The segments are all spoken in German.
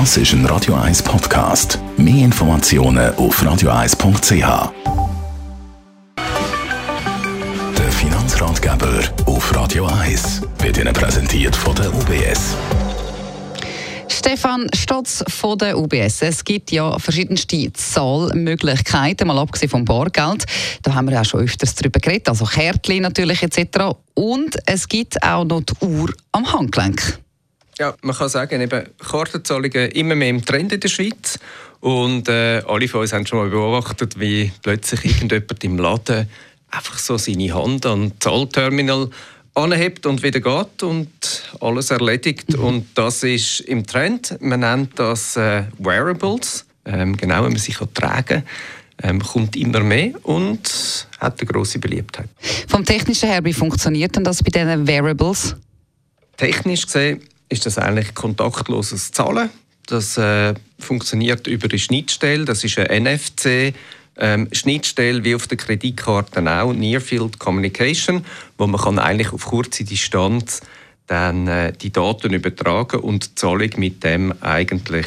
Das ist ein Radio 1 Podcast. Mehr Informationen auf radio1.ch. Der Finanzratgeber auf Radio 1 wird Ihnen präsentiert von der UBS. Stefan Stotz von der UBS. Es gibt ja verschiedenste Zahlmöglichkeiten, mal abgesehen vom Bargeld. Da haben wir ja schon öfters darüber geredet, also Kärtchen natürlich etc. Und es gibt auch noch die Uhr am Handgelenk. Ja, man kann sagen, eben Kartenzahlungen immer mehr im Trend in der Schweiz. Und äh, alle von uns haben schon mal beobachtet, wie plötzlich irgendjemand im Laden einfach so seine Hand an das Zahlterminal anhebt und wieder geht und alles erledigt. Mhm. Und das ist im Trend. Man nennt das äh, Wearables. Ähm, genau, wenn man sich tragen kann. Ähm, kommt immer mehr und hat eine große Beliebtheit. Vom Technischen her, wie funktioniert denn das bei diesen Wearables? Technisch gesehen ist das eigentlich kontaktloses Zahlen. Das äh, funktioniert über eine Schnittstelle, das ist ein NFC. Ähm, Schnittstelle wie auf der Kreditkarte auch, Near Field Communication, wo man kann eigentlich auf kurze Distanz dann äh, die Daten übertragen und die Zahlung mit dem eigentlich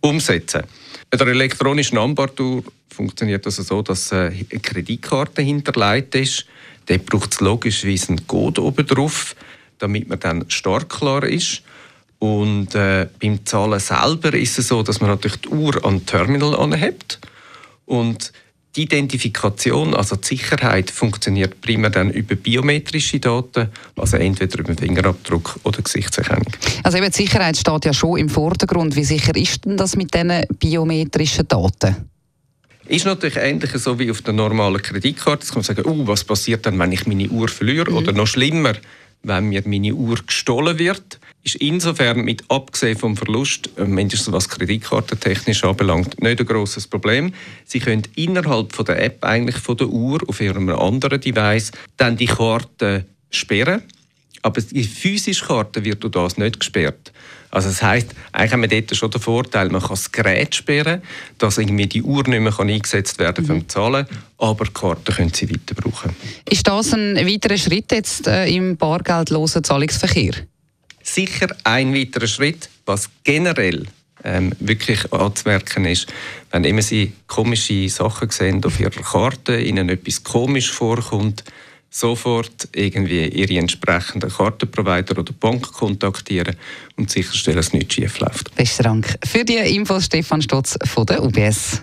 umsetzen. Bei der elektronischen Anbautour funktioniert das so, dass äh, eine Kreditkarte hinterlegt ist. Dort braucht es logischerweise einen Code oben drauf, damit man dann startklar ist. Und äh, beim Zahlen selber ist es so, dass man natürlich die Uhr an Terminal anhebt und die Identifikation, also die Sicherheit, funktioniert primär dann über biometrische Daten, also entweder über Fingerabdruck oder Gesichtserkennung. Also eben die Sicherheit steht ja schon im Vordergrund. Wie sicher ist denn das mit diesen biometrischen Daten? Ist natürlich ähnlich so wie auf der normalen Kreditkarte. Jetzt kann man sagen, oh, was passiert dann, wenn ich meine Uhr verliere? Mhm. Oder noch schlimmer, wenn mir meine Uhr gestohlen wird, ist insofern mit abgesehen vom Verlust, äh, mindestens was Kreditkartentechnisch anbelangt, nicht ein grosses Problem. Sie können innerhalb von der App eigentlich von der Uhr auf ihrem anderen Device dann die Karte sperren, aber die physische Karte wird durch das nicht gesperrt. Also das heisst, eigentlich haben wir dort schon den Vorteil, man kann das Gerät sperren, dass irgendwie die Uhr nicht mehr eingesetzt werden kann mhm. für Zahlen, aber die Karte können Sie weiter brauchen. Ist das ein weiterer Schritt jetzt äh, im bargeldlosen Zahlungsverkehr? Sicher ein weiterer Schritt, was generell ähm, wirklich anzumerken ist, wenn immer Sie komische Sachen sehen auf Ihrer Karte, Ihnen etwas komisch vorkommt, sofort irgendwie ihre entsprechenden Kartenprovider oder Bank kontaktieren und sicherstellen, dass nichts schief läuft. Besten Dank für die Infos, Stefan Stotz von der UBS.